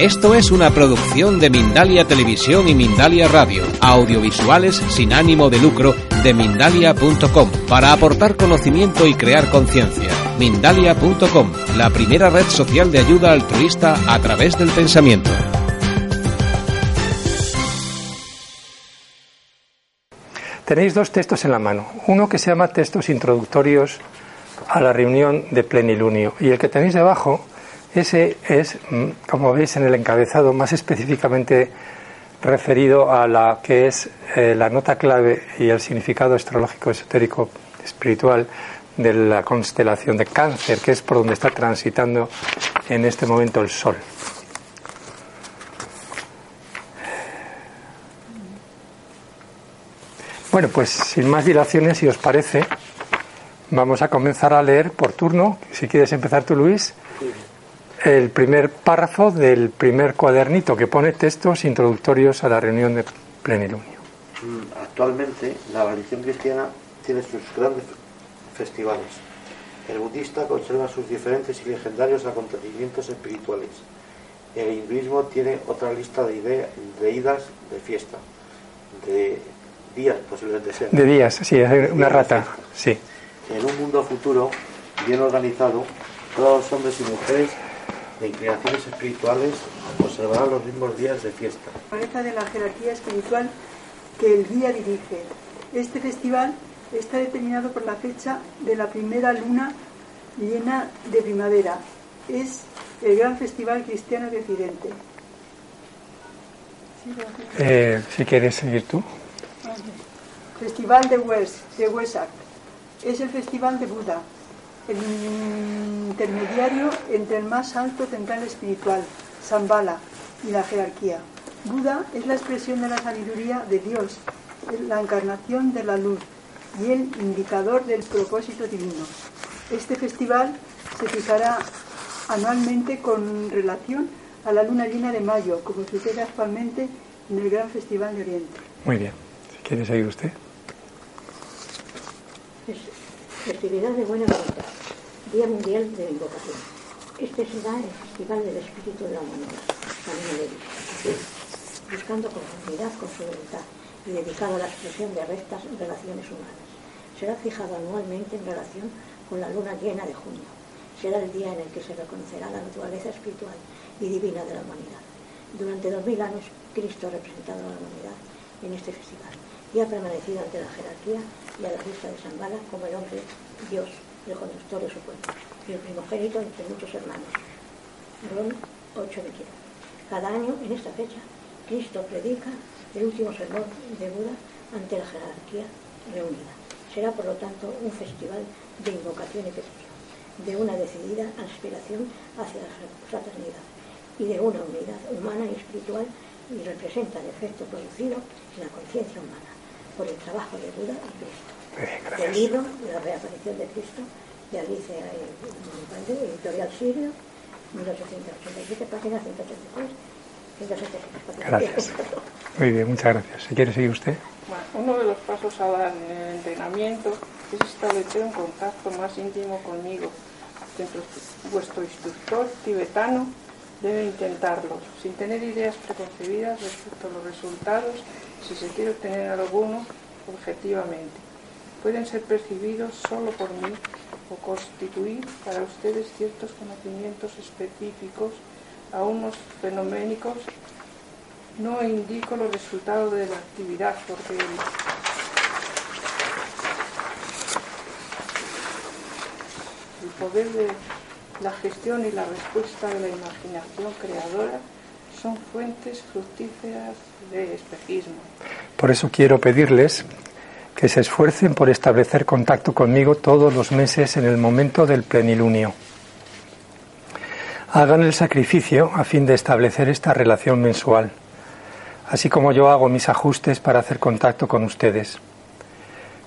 Esto es una producción de Mindalia Televisión y Mindalia Radio, audiovisuales sin ánimo de lucro de mindalia.com, para aportar conocimiento y crear conciencia. Mindalia.com, la primera red social de ayuda altruista a través del pensamiento. Tenéis dos textos en la mano. Uno que se llama Textos Introductorios a la reunión de plenilunio y el que tenéis debajo ese es, mm, como veis en el encabezado, más específicamente referido a la que es eh, la nota clave y el significado astrológico esotérico espiritual de la constelación de cáncer, que es por donde está transitando en este momento el Sol. Bueno, pues sin más dilaciones, si os parece, vamos a comenzar a leer por turno. Si quieres empezar tú, Luis el primer párrafo del primer cuadernito que pone textos introductorios a la reunión de plenilunio. Mm, actualmente la religión cristiana tiene sus grandes festivales. El budista conserva sus diferentes y legendarios acontecimientos espirituales. El hinduismo tiene otra lista de, ideas, de idas de fiesta, de días posiblemente sea. De días, sí, una rata, sí. En un mundo futuro bien organizado, todos los hombres y mujeres de inclinaciones espirituales observarán los mismos días de fiesta. La de la jerarquía espiritual que el guía dirige. Este festival está determinado por la fecha de la primera luna llena de primavera. Es el gran festival cristiano de Occidente. Eh, si quieres seguir tú. Festival de, Wes, de Wesak. Es el festival de Buda, el intermediario entre el más alto central espiritual, Sambala, y la jerarquía. Buda es la expresión de la sabiduría de Dios, la encarnación de la luz y el indicador del propósito divino. Este festival se fijará anualmente con relación a la luna llena de mayo, como sucede actualmente en el Gran Festival de Oriente. Muy bien. Si quiere seguir usted. Festividad de Buena Voluntad, Día Mundial de la Invocación. Este será el Festival del Espíritu de la Humanidad, también de buscando conformidad con su voluntad y dedicado a la expresión de rectas relaciones humanas. Será fijado anualmente en relación con la luna llena de junio. Será el día en el que se reconocerá la naturaleza espiritual y divina de la humanidad. Durante dos mil años, Cristo ha representado a la humanidad en este festival y ha permanecido ante la jerarquía y a la vista de Zambala como el hombre Dios, el conductor de su pueblo, y el primogénito entre muchos hermanos. Ron 8 de Cada año, en esta fecha, Cristo predica el último sermón de Buda ante la jerarquía reunida. Será, por lo tanto, un festival de invocación y petición, de una decidida aspiración hacia la fraternidad y de una unidad humana y espiritual y representa el efecto producido en la conciencia humana por el trabajo de Buda y Cristo. El libro de la reaparición de Cristo de Alice eh, editorial Sirio, 1887, página 183. 183 gracias. Muy bien, muchas gracias. ¿Se quiere seguir usted? Bueno, uno de los pasos a dar en el entrenamiento es establecer un contacto más íntimo conmigo. Vuestro instructor tibetano debe intentarlo, sin tener ideas preconcebidas respecto a los resultados, si se quiere obtener alguno objetivamente. Pueden ser percibidos solo por mí o constituir para ustedes ciertos conocimientos específicos a unos fenoménicos. No indico los resultados de la actividad porque el poder de la gestión y la respuesta de la imaginación creadora son fuentes fructíferas de espejismo. Por eso quiero pedirles que se esfuercen por establecer contacto conmigo todos los meses en el momento del plenilunio. Hagan el sacrificio a fin de establecer esta relación mensual, así como yo hago mis ajustes para hacer contacto con ustedes.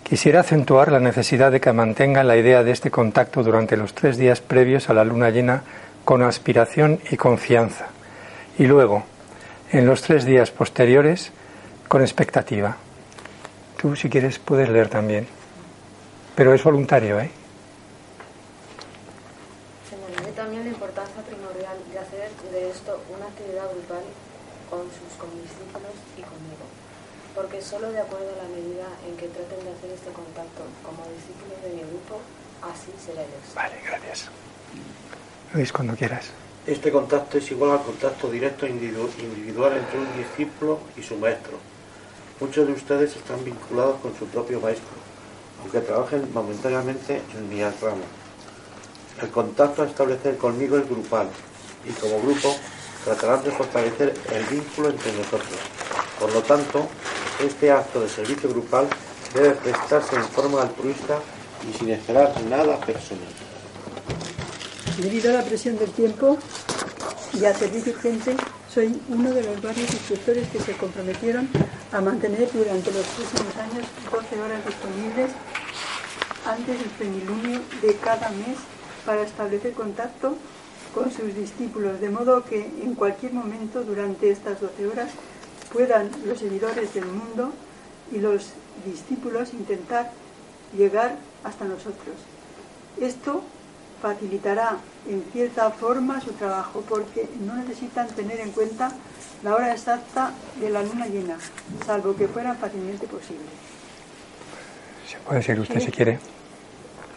Quisiera acentuar la necesidad de que mantengan la idea de este contacto durante los tres días previos a la luna llena con aspiración y confianza, y luego, en los tres días posteriores, con expectativa. Tú, si quieres, puedes leer también, pero es voluntario, ¿eh? también la importancia primordial de hacer de esto una actividad grupal con sus condiscípulos y conmigo, porque solo de acuerdo a la medida en que traten de hacer este contacto como discípulos de mi grupo, así será el éxito. Vale, gracias. Luis, cuando quieras. Este contacto es igual al contacto directo individu- individual entre un discípulo y su maestro. Muchos de ustedes están vinculados con su propio maestro, aunque trabajen momentáneamente en mi rama. El contacto a establecer conmigo es grupal y como grupo tratarán de fortalecer el vínculo entre nosotros. Por lo tanto, este acto de servicio grupal debe prestarse en forma altruista y sin esperar nada personal. Debido a la presión del tiempo y al servicio urgente, soy uno de los varios instructores que se comprometieron a mantener durante los próximos años 12 horas disponibles antes del plenilunio de cada mes para establecer contacto con sus discípulos, de modo que en cualquier momento durante estas 12 horas puedan los seguidores del mundo y los discípulos intentar llegar hasta nosotros. Esto facilitará en cierta forma su trabajo porque no necesitan tener en cuenta la hora exacta de la luna llena, salvo que fuera fácilmente posible. Se puede seguir usted si quiere.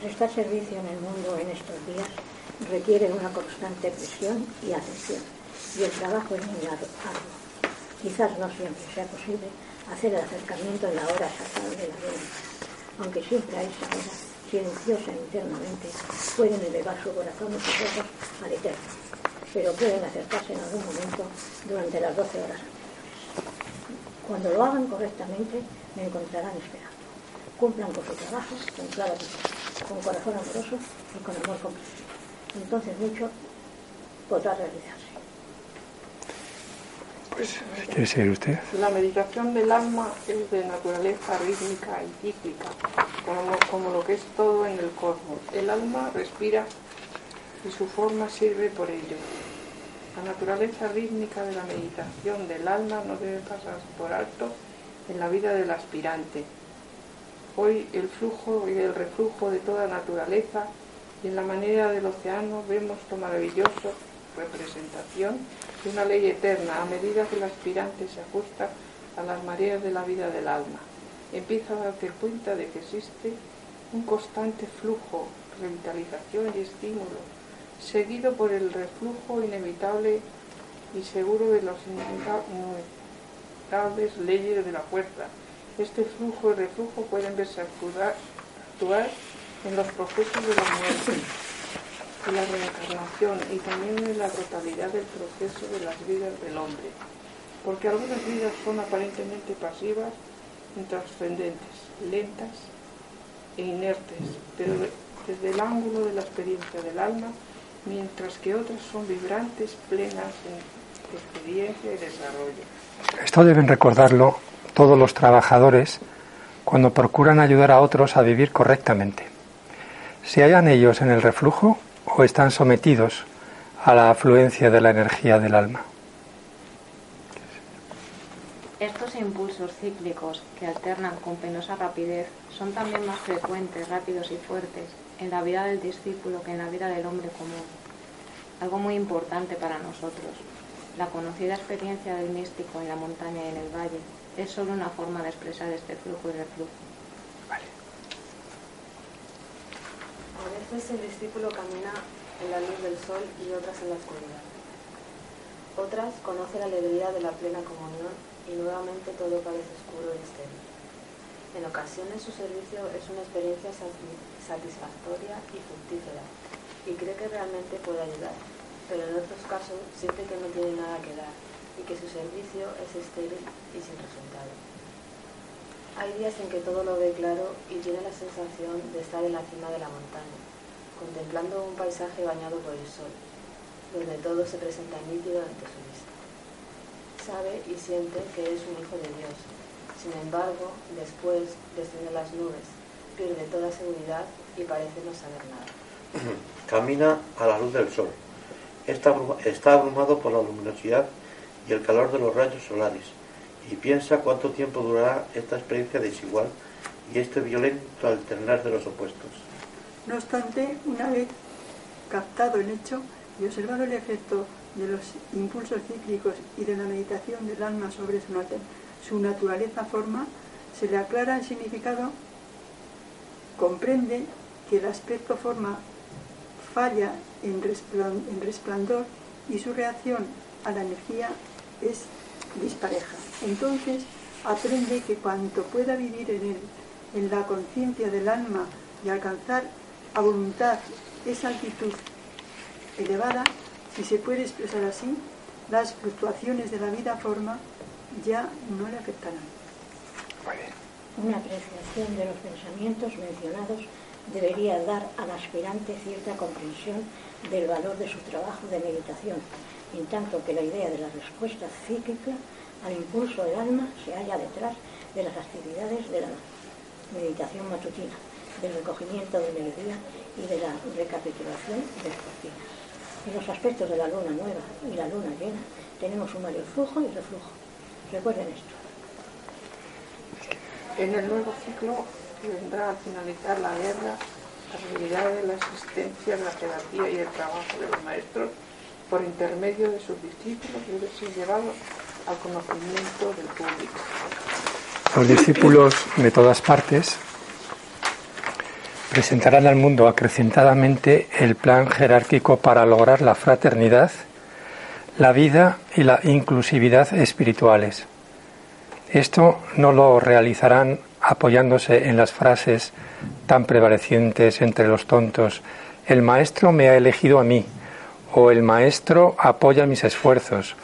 Prestar servicio en el mundo en estos días requiere una constante presión y atención, y el trabajo es muy arduo. Quizás no siempre sea posible hacer el acercamiento en la hora exacta de la luna, aunque siempre a esa hora, silenciosa internamente, pueden elevar su corazón y sus ojos al eterno, pero pueden acercarse en algún momento durante las 12 horas anteriores. Cuando lo hagan correctamente, me encontrarán esperando. Cumplan con su trabajo, con clara con corazón amoroso y con amor comprensivo. Entonces mucho podrá realizarse. Pues si quiere seguir usted. La meditación del alma es de naturaleza rítmica y cíclica, como, lo que es todo en el cosmos. El alma respira y su forma sirve por ello. La naturaleza rítmica de la meditación del alma no debe pasar por alto en la vida del aspirante. Hoy el flujo y el reflujo de toda naturaleza y en la manera del océano vemos lo maravilloso representación de una ley eterna a medida que el aspirante se ajusta a las mareas de la vida del alma. Empieza a darse cuenta de que existe un constante flujo, revitalización y estímulo, seguido por el reflujo inevitable y seguro de las inevitables leyes de la fuerza. Este flujo y reflujo pueden verse actuar, en los procesos de la muerte de la reencarnación y también en la totalidad del proceso de las vidas del hombre, porque algunas vidas son aparentemente pasivas, intrascendentes, lentas e inertes, pero desde el ángulo de la experiencia del alma, mientras que otras son vibrantes, plenas en experiencia y desarrollo. Esto deben recordarlo todos los trabajadores cuando procuran ayudar a otros a vivir correctamente. Se hallan ellos en el reflujo o están sometidos a la afluencia de la energía del alma. Estos impulsos cíclicos que alternan con penosa rapidez son también más frecuentes, rápidos y fuertes en la vida del discípulo que en la vida del hombre común. Algo muy importante para nosotros. La conocida experiencia del místico en la montaña y en el valle es solo una forma de expresar este flujo y reflujo. A veces el discípulo camina en la luz del sol y otras en la oscuridad. Otras conoce la alegría de la plena comunión y nuevamente todo parece oscuro y estéril. En ocasiones su servicio es una experiencia satisfactoria y fructífera y cree que realmente puede ayudar, pero en otros casos siente que no tiene nada que dar y que su servicio es estéril y sin resultado. Hay días en que todo lo ve claro y tiene la sensación de estar en la cima de la montaña, contemplando un paisaje bañado por el sol, donde todo se presenta nítido ante su. Sabe y siente que es un hijo de Dios. Sin embargo, después desciende las nubes, pierde toda seguridad y parece no saber nada. Camina a la luz del sol. Está, está abrumado por la luminosidad y el calor de los rayos solares y piensa cuánto tiempo durará esta experiencia desigual y este violento alternar de los opuestos. No obstante, una vez captado el hecho y observado el efecto de los impulsos cíclicos y de la meditación del alma sobre su naturaleza forma, se le aclara el significado, comprende que el aspecto forma falla en resplandor y su reacción a la energía es dispareja. Entonces aprende que cuanto pueda vivir en él, en la conciencia del alma y alcanzar a voluntad esa altitud elevada, si se puede expresar así, las fluctuaciones de la vida forma ya no le afectarán. Una apreciación de los pensamientos mencionados debería dar al aspirante cierta comprensión del valor de su trabajo de meditación, en tanto que la idea de la respuesta cíclica al impulso del alma se halla detrás de las actividades de la meditación matutina, del recogimiento de energía y de la recapitulación vespertina. En los aspectos de la luna nueva y la luna llena tenemos un mayor flujo y reflujo. Recuerden esto. En el nuevo ciclo vendrá a finalizar la guerra, la realidad de la existencia, la jerarquía y el trabajo de los maestros por intermedio de sus discípulos debe ser llevado al conocimiento del público. Los discípulos de todas partes presentarán al mundo acrecentadamente el plan jerárquico para lograr la fraternidad, la vida y la inclusividad espirituales. Esto no lo realizarán apoyándose en las frases tan prevalecientes entre los tontos, el maestro me ha elegido a mí, o el maestro apoya mis esfuerzos,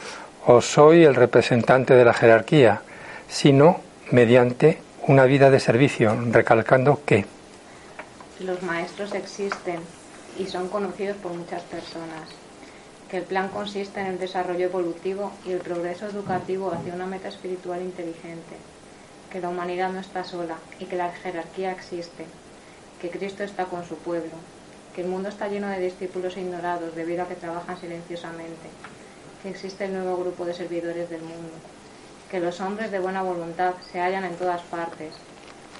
o soy el representante de la jerarquía, sino mediante una vida de servicio, recalcando que los maestros existen y son conocidos por muchas personas, que el plan consiste en el desarrollo evolutivo y el progreso educativo hacia una meta espiritual inteligente, que la humanidad no está sola y que la jerarquía existe, que Cristo está con su pueblo, que el mundo está lleno de discípulos ignorados debido a que trabajan silenciosamente, que existe el nuevo grupo de servidores del mundo, que los hombres de buena voluntad se hallan en todas partes,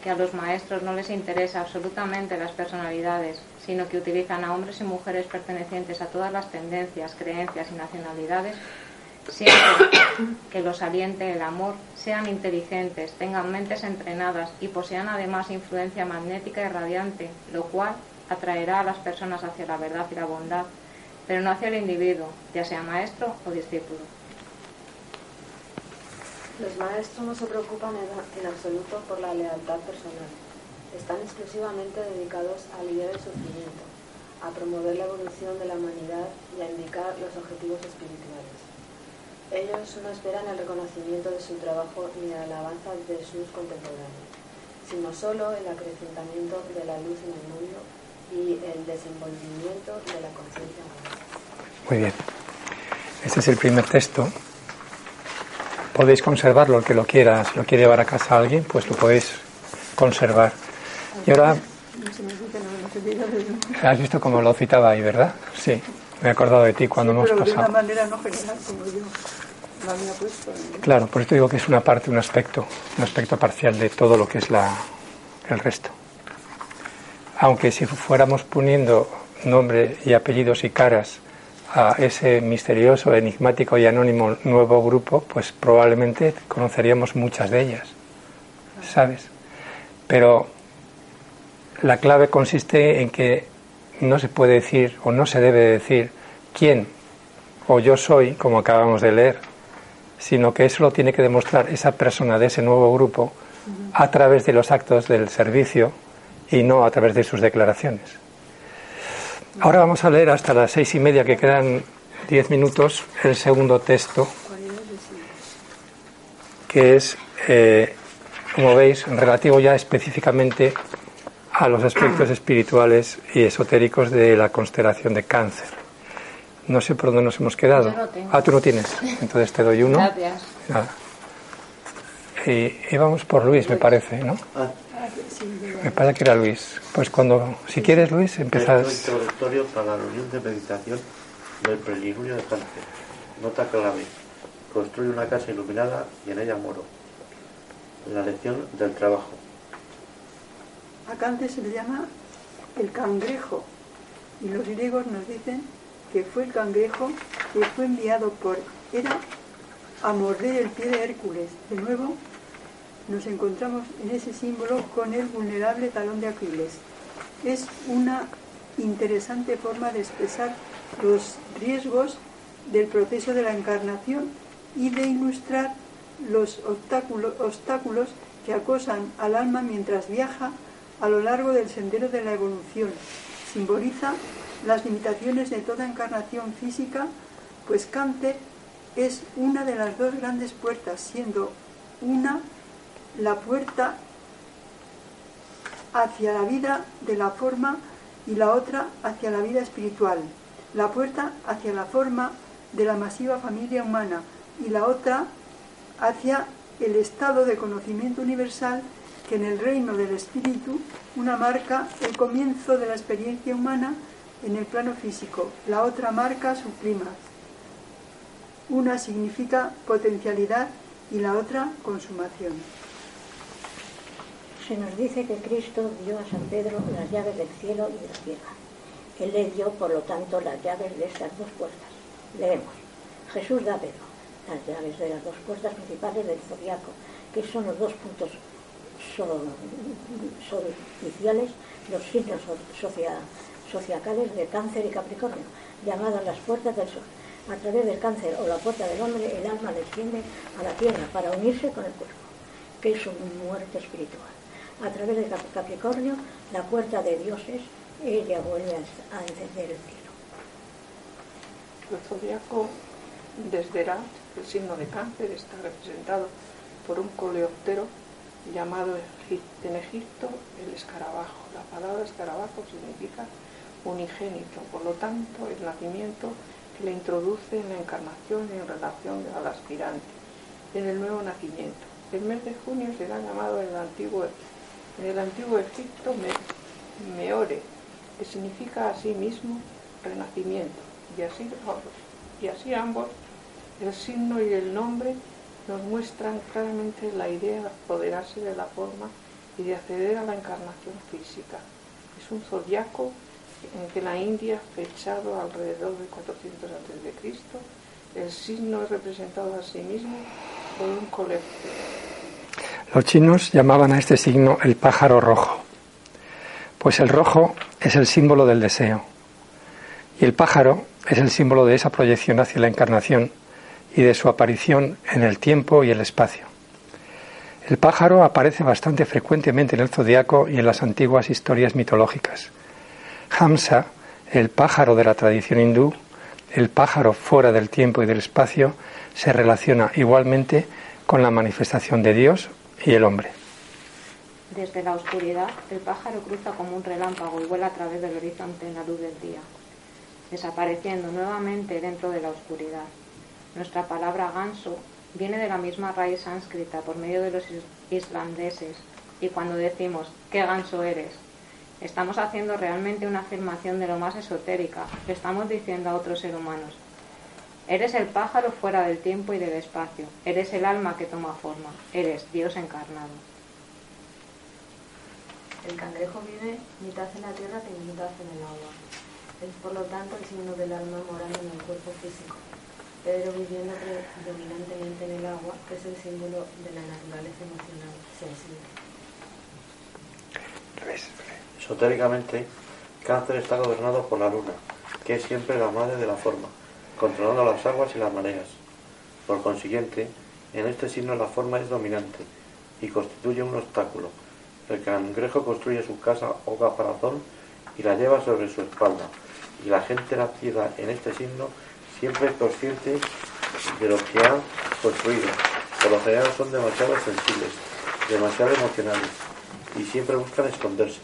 que a los maestros no les interesa absolutamente las personalidades, sino que utilizan a hombres y mujeres pertenecientes a todas las tendencias, creencias y nacionalidades, siempre que los aliente el amor, sean inteligentes, tengan mentes entrenadas y posean además influencia magnética y radiante, lo cual atraerá a las personas hacia la verdad y la bondad, pero no hacia el individuo, ya sea maestro o discípulo. Los maestros no se preocupan en, absoluto por la lealtad personal. Están exclusivamente dedicados a aliviar el sufrimiento, a promover la evolución de la humanidad y a indicar los objetivos espirituales. Ellos no esperan el reconocimiento de su trabajo ni la alabanza de sus contemporáneos, sino solo el acrecentamiento de la luz en el mundo y el desenvolvimiento de la conciencia humana. Muy bien. Este es el primer texto podéis conservarlo, el que lo quiera, si lo quiere llevar a casa a alguien, pues lo podéis conservar. Y ahora... Has visto cómo lo citaba ahí, ¿verdad? Sí, me he acordado de ti cuando hemos pasado. De una manera no general como yo lo había puesto. Claro, por esto digo que es una parte, un aspecto, un aspecto parcial de todo lo que es la, el resto. Aunque si fuéramos poniendo nombre y apellidos y caras a ese misterioso, enigmático y anónimo nuevo grupo, pues probablemente conoceríamos muchas de ellas, ¿sabes? Pero la clave consiste en que no se puede decir o no se debe decir quién o yo soy, como acabamos de leer, sino que eso lo tiene que demostrar esa persona de ese nuevo grupo a través de los actos del servicio y no a través de sus declaraciones. Ahora vamos a leer hasta las seis y media, que quedan diez minutos, el segundo texto, que es, eh, como veis, relativo ya específicamente a los aspectos espirituales y esotéricos de la constelación de cáncer. No sé por dónde nos hemos quedado. ah, tú no tienes. Entonces te doy uno. Gracias. Y, vamos por Luis, me parece, ¿no? Ah. Me parece que era Luis. Pues cuando, si quieres Luis, empezás. introductorio para la reunión de meditación del preligurio de cáncer. Nota clave. Construye una casa iluminada y en ella moro. La lección del trabajo. A cáncer se le llama el cangrejo y los griegos nos dicen que fue el cangrejo que fue enviado por Hera a morder el pie de Hércules. De nuevo, nos encontramos en ese símbolo con el vulnerable talón de Aquiles. Es una interesante forma de expresar los riesgos del proceso de la encarnación y de ilustrar los obstáculos, que acosan al alma mientras viaja a lo largo del sendero de la evolución. Simboliza las limitaciones de toda encarnación física, pues cáncer es una de las dos grandes puertas, siendo una la puerta hacia la vida de la forma y la otra hacia la vida espiritual. La puerta hacia la forma de la masiva familia humana y la otra hacia el estado de conocimiento universal que en el reino del espíritu una marca el comienzo de la experiencia humana en el plano físico, la otra marca su clima. Una significa potencialidad y la otra consumación. Se nos dice que Cristo dio a San Pedro las llaves del cielo y de la tierra. Él le dio, por lo tanto, las llaves de estas dos puertas. Leemos. Jesús da a Pedro las llaves de las dos puertas principales del zodiaco, que son los dos puntos iniciales, los signos sociacales de cáncer y capricornio, llamadas las puertas del sol. A través del cáncer o la puerta del hombre, el alma desciende a la tierra para unirse con el cuerpo, que es su muerte espiritual. A través del Capricornio, la puerta de Dios es, ella vuelve a encender el cielo. El zodiaco desde Ra, el signo de cáncer, está representado por un coleóptero llamado en Egipto el escarabajo. La palabra escarabajo significa unigénito, por lo tanto el nacimiento que le introduce en la encarnación en relación al aspirante, en el nuevo nacimiento. El mes de junio será llamado el antiguo, en el antiguo Egipto Meore, que significa así mismo renacimiento, y así, y así ambos, el signo y el nombre, nos muestran claramente la idea de apoderarse de la forma y de acceder a la encarnación física. Es un zodiaco en que la India, fechado alrededor de 400 a.C., el signo es representado a sí mismo por un colector. Los chinos llamaban a este signo el pájaro rojo, pues el rojo es el símbolo del deseo y el pájaro es el símbolo de esa proyección hacia la encarnación y de su aparición en el tiempo y el espacio. El pájaro aparece bastante frecuentemente en el zodiaco y en las antiguas historias mitológicas. Hamsa, el pájaro de la tradición hindú, el pájaro fuera del tiempo y del espacio, se relaciona igualmente con la manifestación de Dios y el hombre. Desde la oscuridad, el pájaro cruza como un relámpago y vuela a través del horizonte en la luz del día, desapareciendo nuevamente dentro de la oscuridad. Nuestra palabra ganso viene de la misma raíz sánscrita por medio de los islandeses y cuando decimos ¿qué ganso eres? Estamos haciendo realmente una afirmación de lo más esotérica, le estamos diciendo a otros seres humanos. Eres el pájaro fuera del tiempo y del espacio, eres el alma que toma forma, eres Dios encarnado. El cangrejo vive mitad en la tierra y mitad en el agua. Es por lo tanto el signo del alma morando en el cuerpo físico. Pedro viviendo predominantemente en el agua, que es el símbolo de la naturaleza emocional sensible. Esotéricamente, Cáncer está gobernado por la luna, que es siempre la madre de la forma, controlando las aguas y las mareas. Por consiguiente, en este signo la forma es dominante y constituye un obstáculo. El cangrejo construye su casa o caparazón y la lleva sobre su espalda, y la gente nacida en este signo siempre es consciente de lo que han construido. Por lo general son demasiado sensibles, demasiado emocionales y siempre buscan esconderse.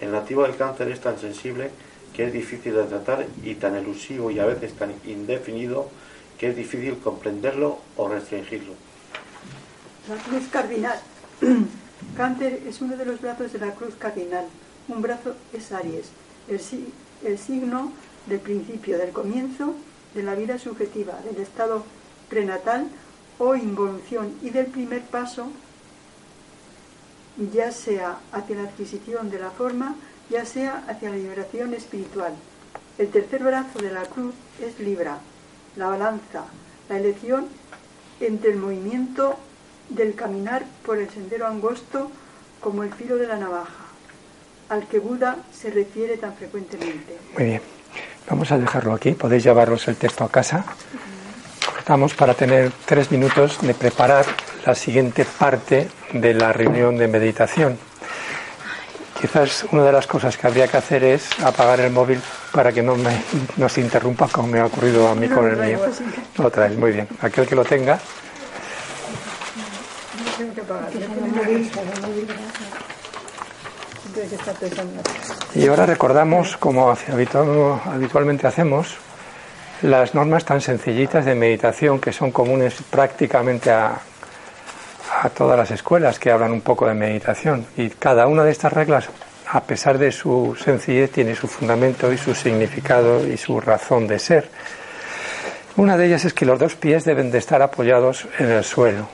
El nativo del cáncer es tan sensible que es difícil de tratar y tan elusivo y a veces tan indefinido que es difícil comprenderlo o restringirlo. La cruz cardinal. Cáncer es uno de los brazos de la cruz cardinal. Un brazo es Aries, el, el signo del principio, del comienzo de la vida subjetiva, del estado prenatal o involución y del primer paso, ya sea hacia la adquisición de la forma, ya sea hacia la liberación espiritual. El tercer brazo de la cruz es Libra, la balanza, la elección entre el movimiento del caminar por el sendero angosto como el filo de la navaja, al que Buda se refiere tan frecuentemente. Muy bien, vamos a dejarlo aquí, podéis llevaros el texto a casa. Estamos para tener tres minutos de preparar la siguiente parte de la reunión de meditación. Quizás una de las cosas que habría que hacer es apagar el móvil para que no me, no se interrumpa como me ha ocurrido a mí con el mío. Lo traes, muy bien. Aquel que lo tenga. Y ahora recordamos, como habitualmente hacemos, las normas tan sencillitas de meditación que son comunes prácticamente a, a todas las escuelas que hablan un poco de meditación. Y cada una de estas reglas, a pesar de su sencillez, tiene su fundamento y su significado y su razón de ser. Una de ellas es que los dos pies deben de estar apoyados en el suelo.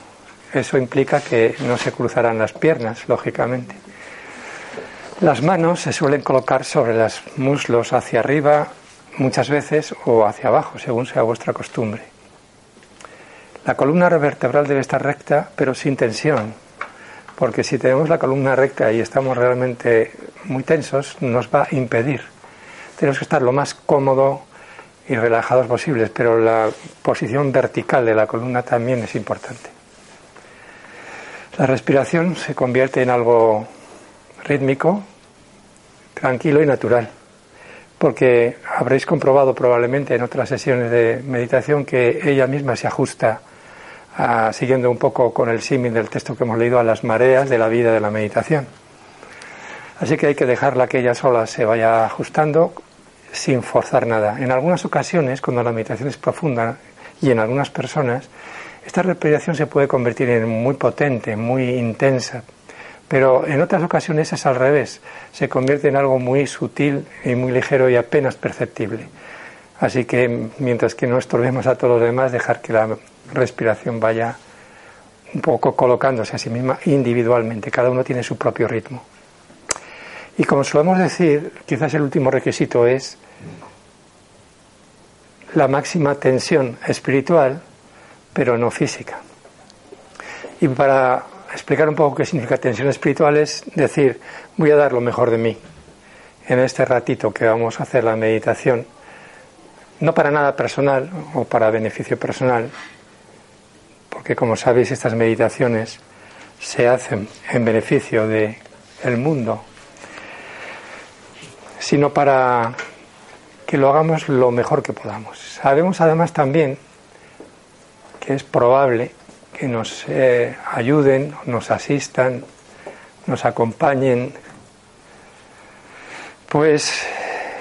Eso implica que no se cruzarán las piernas, lógicamente. Las manos se suelen colocar sobre los muslos hacia arriba muchas veces o hacia abajo, según sea vuestra costumbre. La columna vertebral debe estar recta, pero sin tensión, porque si tenemos la columna recta y estamos realmente muy tensos, nos va a impedir. Tenemos que estar lo más cómodo y relajados posibles, pero la posición vertical de la columna también es importante. La respiración se convierte en algo rítmico, tranquilo y natural, porque habréis comprobado probablemente en otras sesiones de meditación que ella misma se ajusta, siguiendo un poco con el símil del texto que hemos leído, a las mareas de la vida de la meditación. Así que hay que dejarla que ella sola se vaya ajustando sin forzar nada. En algunas ocasiones, cuando la meditación es profunda y en algunas personas, esta respiración se puede convertir en muy potente, muy intensa, pero en otras ocasiones es al revés, se convierte en algo muy sutil y muy ligero y apenas perceptible. Así que mientras que no estorbemos a todos los demás, dejar que la respiración vaya un poco colocándose a sí misma individualmente, cada uno tiene su propio ritmo. Y como solemos decir, quizás el último requisito es la máxima tensión espiritual, pero no física. Y para explicar un poco qué significa tensión espiritual es decir, voy a dar lo mejor de mí en este ratito que vamos a hacer la meditación, no para nada personal o para beneficio personal, porque como sabéis estas meditaciones se hacen en beneficio del el mundo, sino para que lo hagamos lo mejor que podamos. Sabemos además también que es probable que nos eh, ayuden, nos asistan, nos acompañen, pues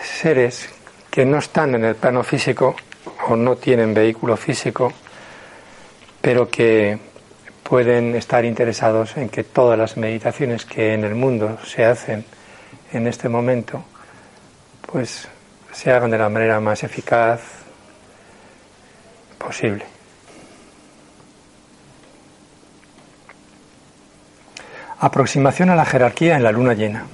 seres que no están en el plano físico o no tienen vehículo físico, pero que pueden estar interesados en que todas las meditaciones que en el mundo se hacen en este momento, pues se hagan de la manera más eficaz posible. Aproximación a la jerarquía en la luna llena.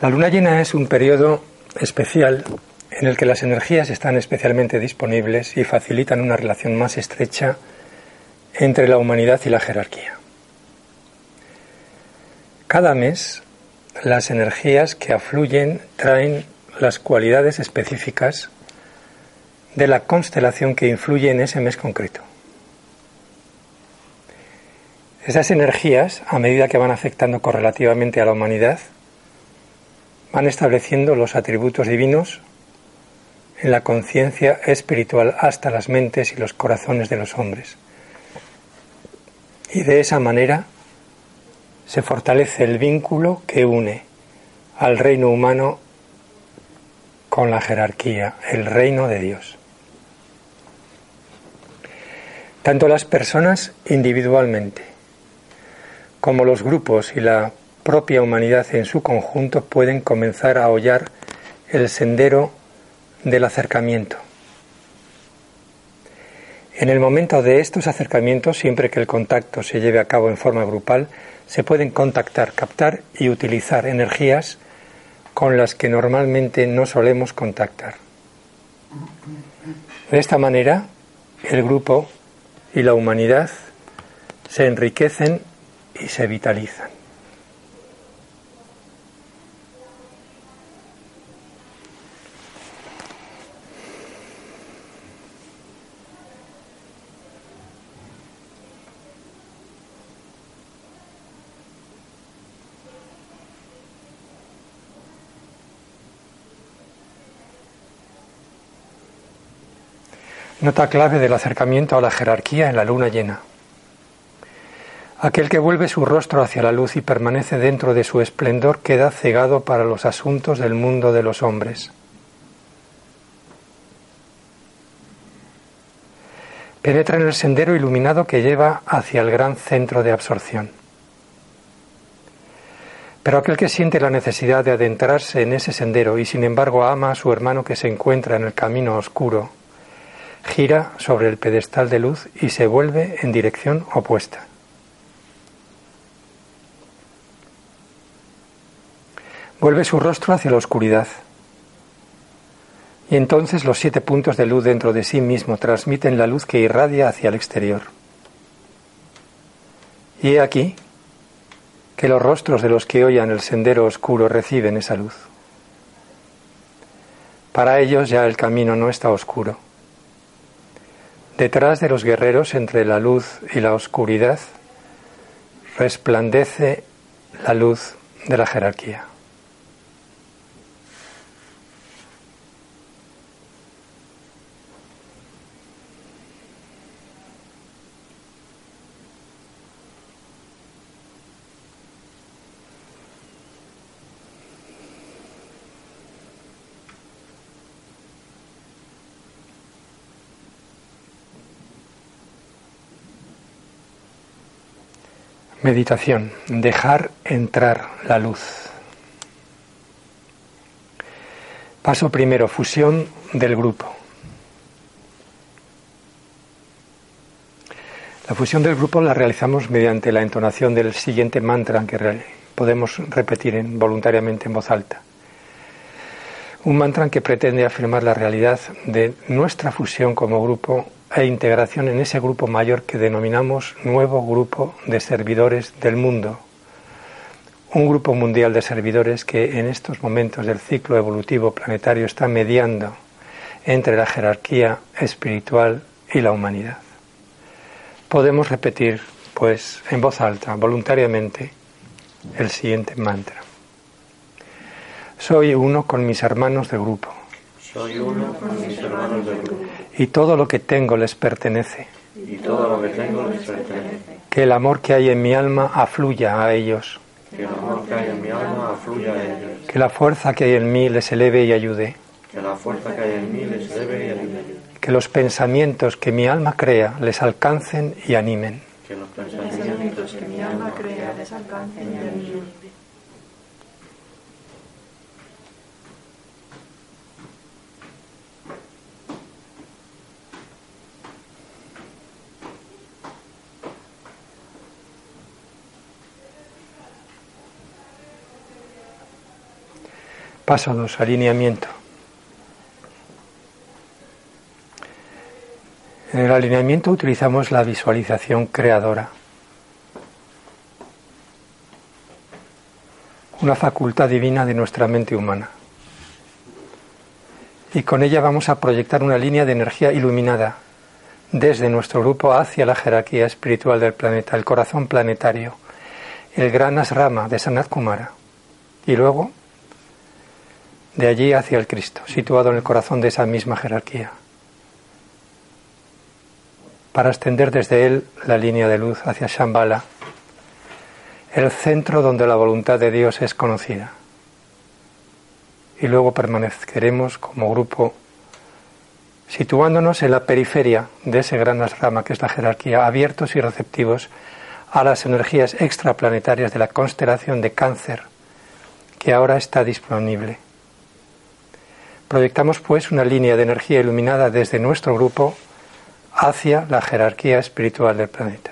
La luna llena es un periodo especial en el que las energías están especialmente disponibles y facilitan una relación más estrecha entre la humanidad y la jerarquía. Cada mes, las energías que afluyen traen las cualidades específicas de la constelación que influye en ese mes concreto. Esas energías, a medida que van afectando correlativamente a la humanidad, van estableciendo los atributos divinos en la conciencia espiritual hasta las mentes y los corazones de los hombres. Y de esa manera se fortalece el vínculo que une al reino humano con la jerarquía, el reino de Dios. Tanto las personas individualmente como los grupos y la propia humanidad en su conjunto pueden comenzar a hollar el sendero del acercamiento. En el momento de estos acercamientos, siempre que el contacto se lleve a cabo en forma grupal, se pueden contactar, captar y utilizar energías con las que normalmente no solemos contactar. De esta manera, el grupo y la humanidad se enriquecen y se vitalizan. Nota clave del acercamiento a la jerarquía en la luna llena. Aquel que vuelve su rostro hacia la luz y permanece dentro de su esplendor queda cegado para los asuntos del mundo de los hombres. Penetra en el sendero iluminado que lleva hacia el gran centro de absorción. Pero aquel que siente la necesidad de adentrarse en ese sendero y sin embargo ama a su hermano que se encuentra en el camino oscuro, gira sobre el pedestal de luz y se vuelve en dirección opuesta. Vuelve su rostro hacia la oscuridad. Y entonces los siete puntos de luz dentro de sí mismo transmiten la luz que irradia hacia el exterior. Y he aquí que los rostros de los que oyan el sendero oscuro reciben esa luz. Para ellos ya el camino no está oscuro Detrás de los guerreros, entre la luz y la oscuridad, resplandece la luz de la jerarquía. Meditación. Dejar entrar la luz. Paso primero. Fusión del grupo. La fusión del grupo la realizamos mediante la entonación del siguiente mantra que podemos repetir voluntariamente en voz alta. Un mantra que pretende afirmar la realidad de nuestra fusión como grupo e integración en ese grupo mayor que denominamos nuevo grupo de servidores del mundo. Un grupo mundial de servidores que en estos momentos del ciclo evolutivo planetario está mediando entre la jerarquía espiritual y la humanidad. Podemos repetir, pues, en voz alta, voluntariamente, el siguiente mantra. Soy uno con mis hermanos de grupo. Soy uno con mis hermanos de grupo y todo lo que tengo les pertenece. Y todo lo que tengo les pertenece. Que el amor que hay en mi alma afluya a ellos. Que el amor que hay en mi alma afluya a ellos. Que la fuerza que hay en mí les eleve y ayude. Que la fuerza que hay en mí les eleve y ayude. Que los pensamientos que mi alma crea les alcancen y animen. Que los pensamientos que mi alma crea les alcancen y animen. Paso 2. Alineamiento. En el alineamiento utilizamos la visualización creadora. Una facultad divina de nuestra mente humana. Y con ella vamos a proyectar una línea de energía iluminada desde nuestro grupo hacia la jerarquía espiritual del planeta, el corazón planetario, el gran asrama de Sanat Kumara. Y luego de allí hacia el Cristo, situado en el corazón de esa misma jerarquía, para extender desde él la línea de luz hacia Shambhala, el centro donde la voluntad de Dios es conocida. Y luego permaneceremos como grupo situándonos en la periferia de ese gran asrama que es la jerarquía, abiertos y receptivos a las energías extraplanetarias de la constelación de cáncer que ahora está disponible. Proyectamos pues una línea de energía iluminada desde nuestro grupo hacia la jerarquía espiritual del planeta.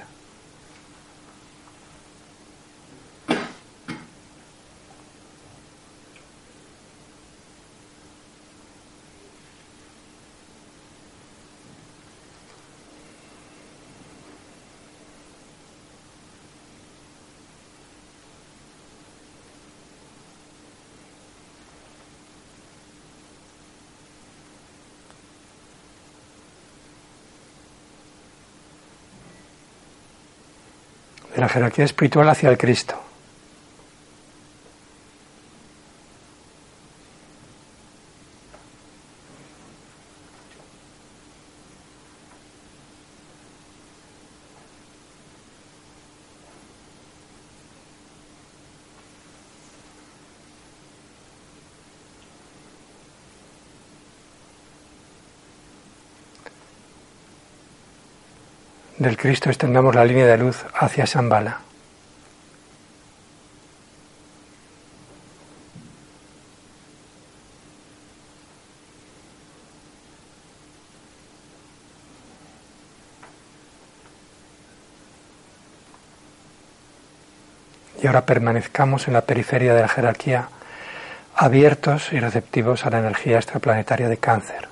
La jerarquía espiritual hacia el Cristo. Del Cristo extendamos la línea de luz hacia Shambhala. Y ahora permanezcamos en la periferia de la jerarquía, abiertos y receptivos a la energía extraplanetaria de cáncer.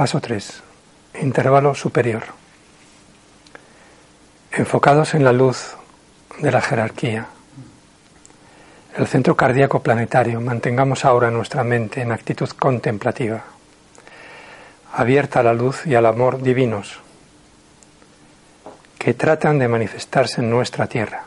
Paso 3. Intervalo superior. Enfocados en la luz de la jerarquía, el centro cardíaco planetario, mantengamos ahora nuestra mente en actitud contemplativa, abierta a la luz y al amor divinos que tratan de manifestarse en nuestra tierra.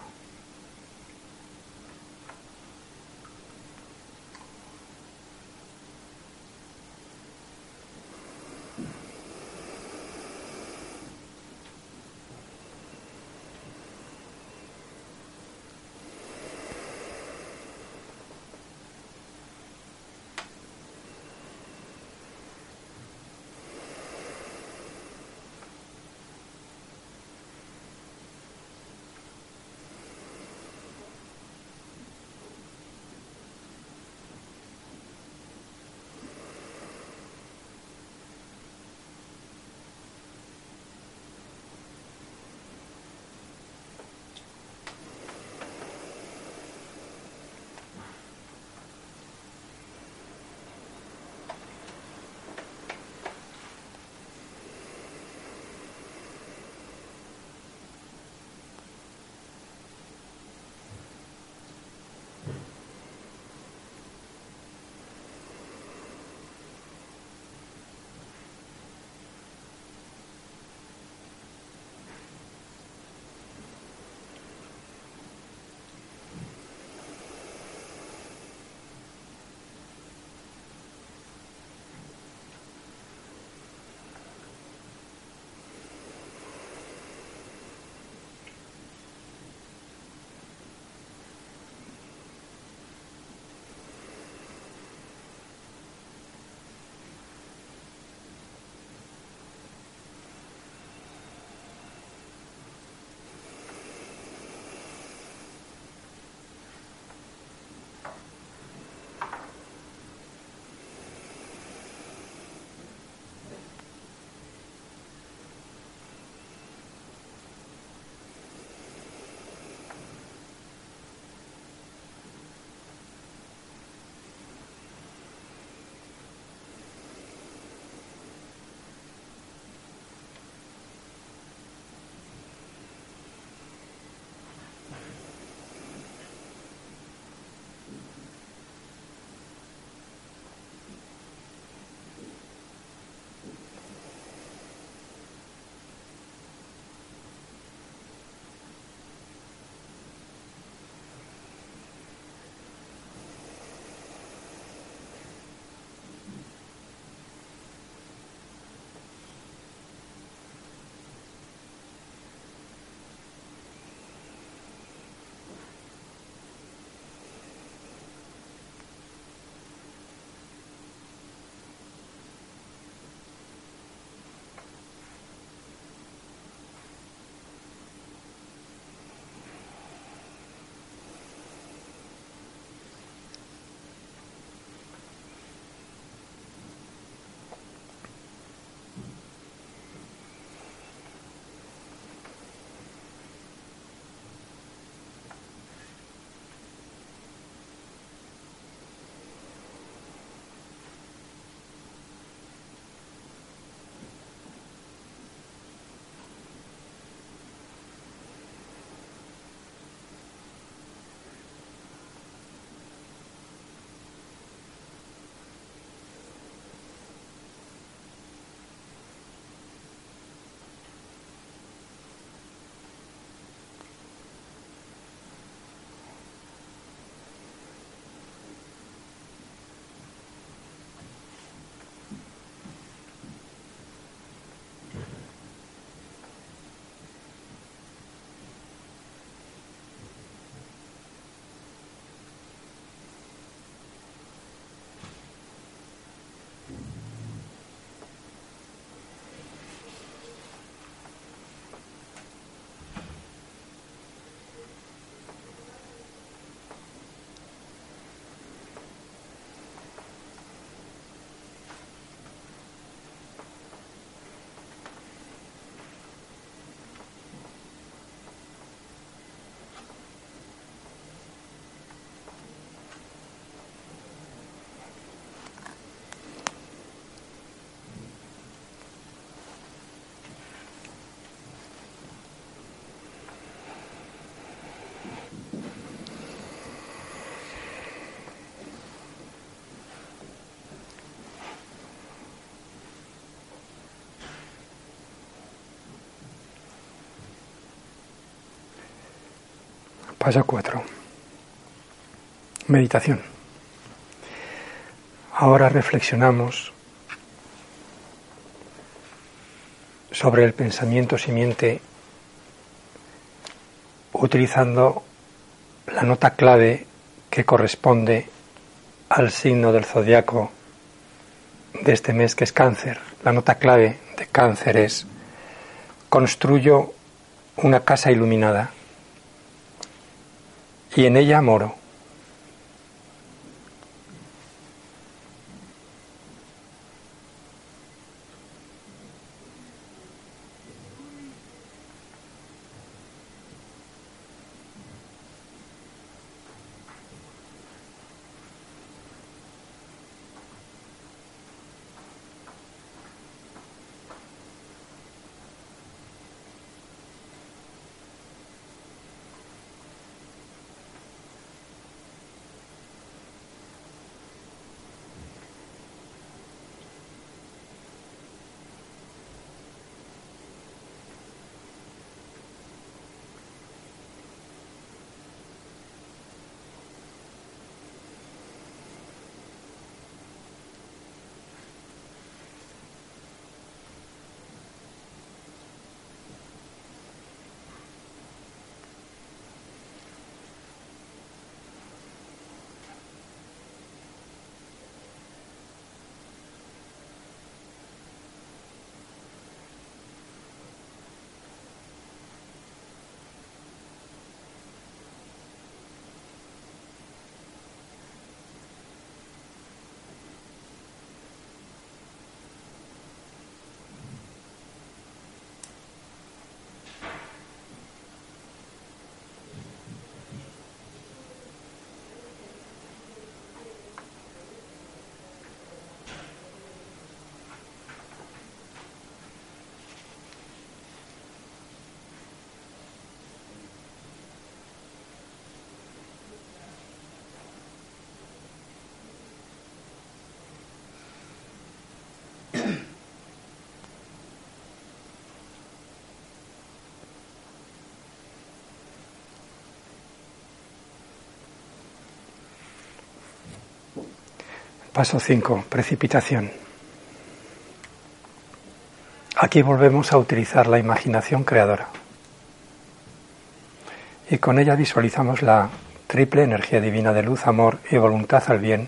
Paso 4. Meditación. Ahora reflexionamos sobre el pensamiento simiente utilizando la nota clave que corresponde al signo del zodiaco de este mes que es cáncer. La nota clave de cáncer es construyo una casa iluminada y en ella moro. Paso 5. Precipitación. Aquí volvemos a utilizar la imaginación creadora. Y con ella visualizamos la triple energía divina de luz, amor y voluntad al bien,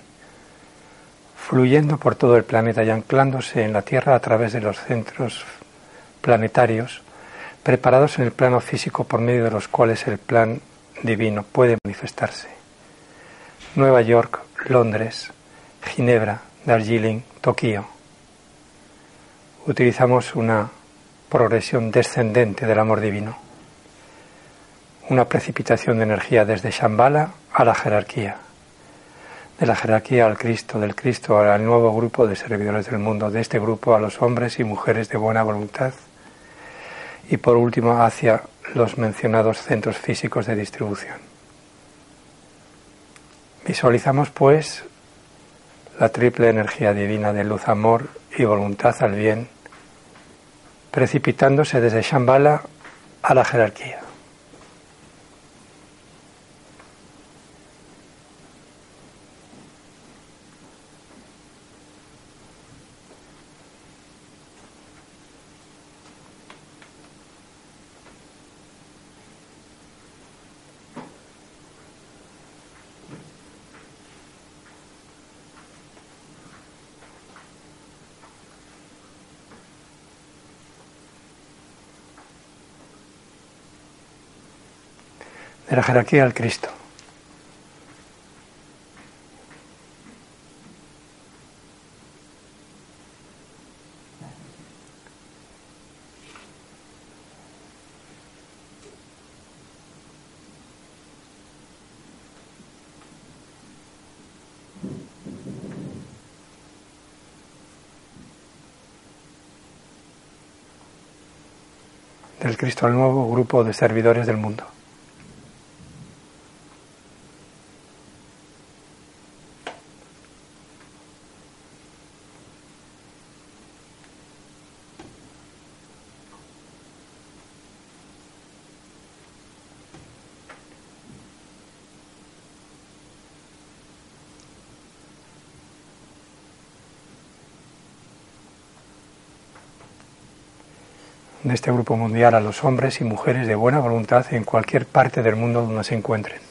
fluyendo por todo el planeta y anclándose en la Tierra a través de los centros planetarios, preparados en el plano físico por medio de los cuales el plan divino puede manifestarse. Nueva York, Londres, Ginebra, Darjeeling, Tokio. Utilizamos una progresión descendente del amor divino, una precipitación de energía desde Shambhala a la jerarquía, de la jerarquía al Cristo, del Cristo al nuevo grupo de servidores del mundo, de este grupo a los hombres y mujeres de buena voluntad y por último hacia los mencionados centros físicos de distribución. Visualizamos pues la triple energía divina de luz, amor y voluntad al bien, precipitándose desde Shambhala a la jerarquía. De la jerarquía al Cristo. del Cristo al nuevo grupo de servidores del mundo. De este grupo mundial a los hombres y mujeres de buena voluntad en cualquier parte del mundo donde se encuentren.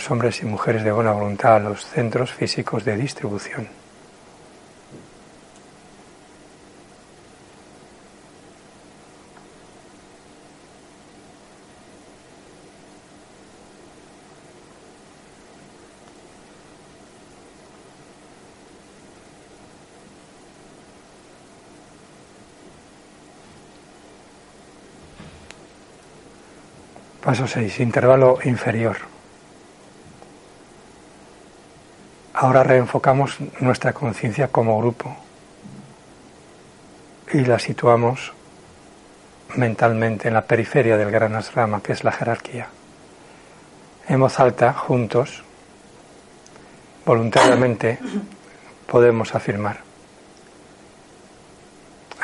Los hombres y mujeres de buena voluntad a los centros físicos de distribución. Paso 6. Intervalo inferior. Ahora reenfocamos nuestra conciencia como grupo y la situamos mentalmente en la periferia del gran asrama, que es la jerarquía. En voz alta, juntos, voluntariamente, podemos afirmar.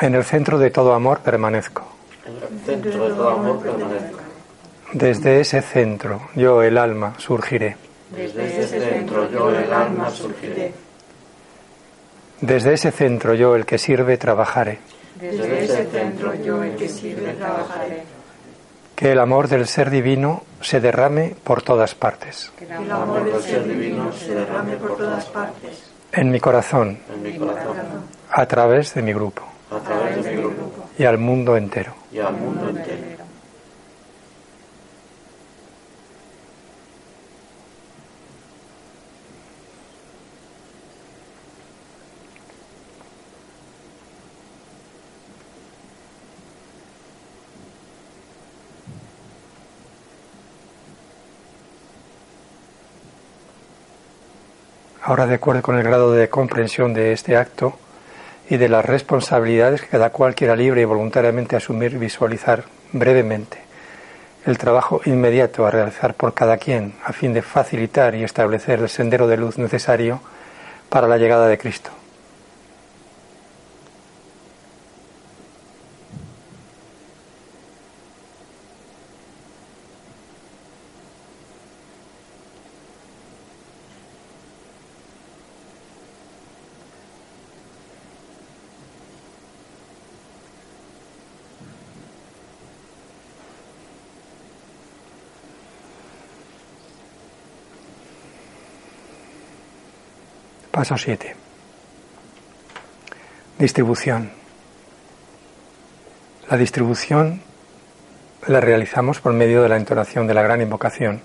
En el centro de todo amor permanezco. En el centro de todo amor permanezco. Desde ese centro, yo, el alma, surgiré. Desde ese centro yo el alma surgiré. Desde ese centro yo el que sirve trabajaré. Desde ese centro yo el que sirve trabajaré. Que el amor del ser divino se derrame por todas partes. Que el amor del ser divino se derrame por todas partes. En mi corazón, En mi corazón, a través de mi grupo a través de mi grupo y al mundo entero. y al mundo entero. Ahora, de acuerdo con el grado de comprensión de este acto y de las responsabilidades que cada cual quiera libre y voluntariamente asumir, visualizar brevemente el trabajo inmediato a realizar por cada quien a fin de facilitar y establecer el sendero de luz necesario para la llegada de Cristo. Paso 7. Distribución. La distribución la realizamos por medio de la entonación de la gran invocación.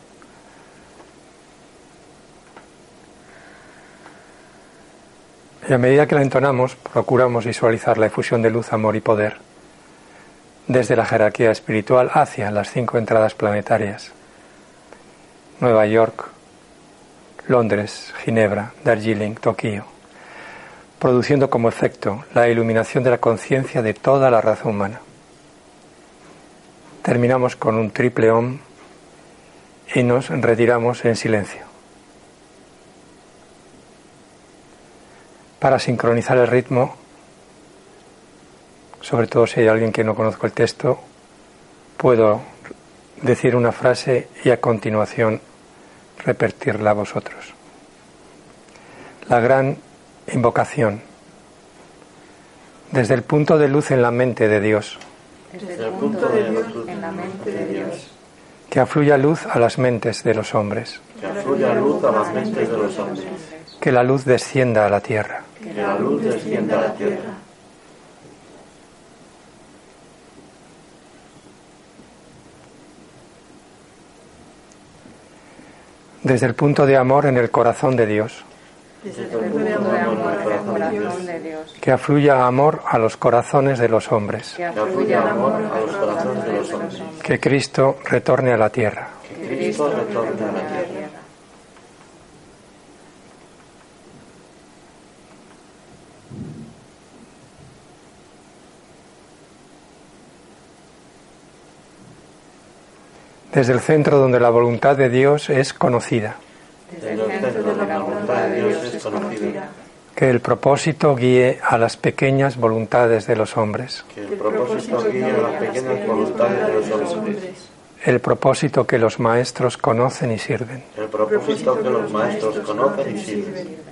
Y a medida que la entonamos, procuramos visualizar la efusión de luz, amor y poder desde la jerarquía espiritual hacia las cinco entradas planetarias. Nueva York, Londres, Ginebra, Darjeeling, Tokio, produciendo como efecto la iluminación de la conciencia de toda la raza humana. Terminamos con un triple om y nos retiramos en silencio. Para sincronizar el ritmo, sobre todo si hay alguien que no conozco el texto, puedo decir una frase y a continuación repetirla a vosotros. La gran invocación desde el punto de luz en la mente de Dios, Desde el punto de luz en la mente de Dios. que afluya luz a las mentes de los hombres, Que afluya luz a las mentes de los hombres. que la luz descienda a la tierra, Que la luz descienda a la tierra. Desde el punto de amor en el corazón de Dios, que afluya amor a los corazones de los hombres, Que Que afluya afluya el amor amor a los corazones de los hombres. que Cristo retorne a la tierra. Que Cristo retorne a la tierra. Desde el centro donde la voluntad de Dios es conocida. Desde el centro donde la voluntad de Dios es conocida. Que el propósito guíe a las pequeñas voluntades de los hombres. Que el propósito guíe a las pequeñas voluntades de los hombres. El propósito que los maestros conocen y sirven. El propósito que los maestros conocen y sirven.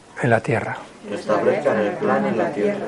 en la tierra. establezcan el plan en la tierra.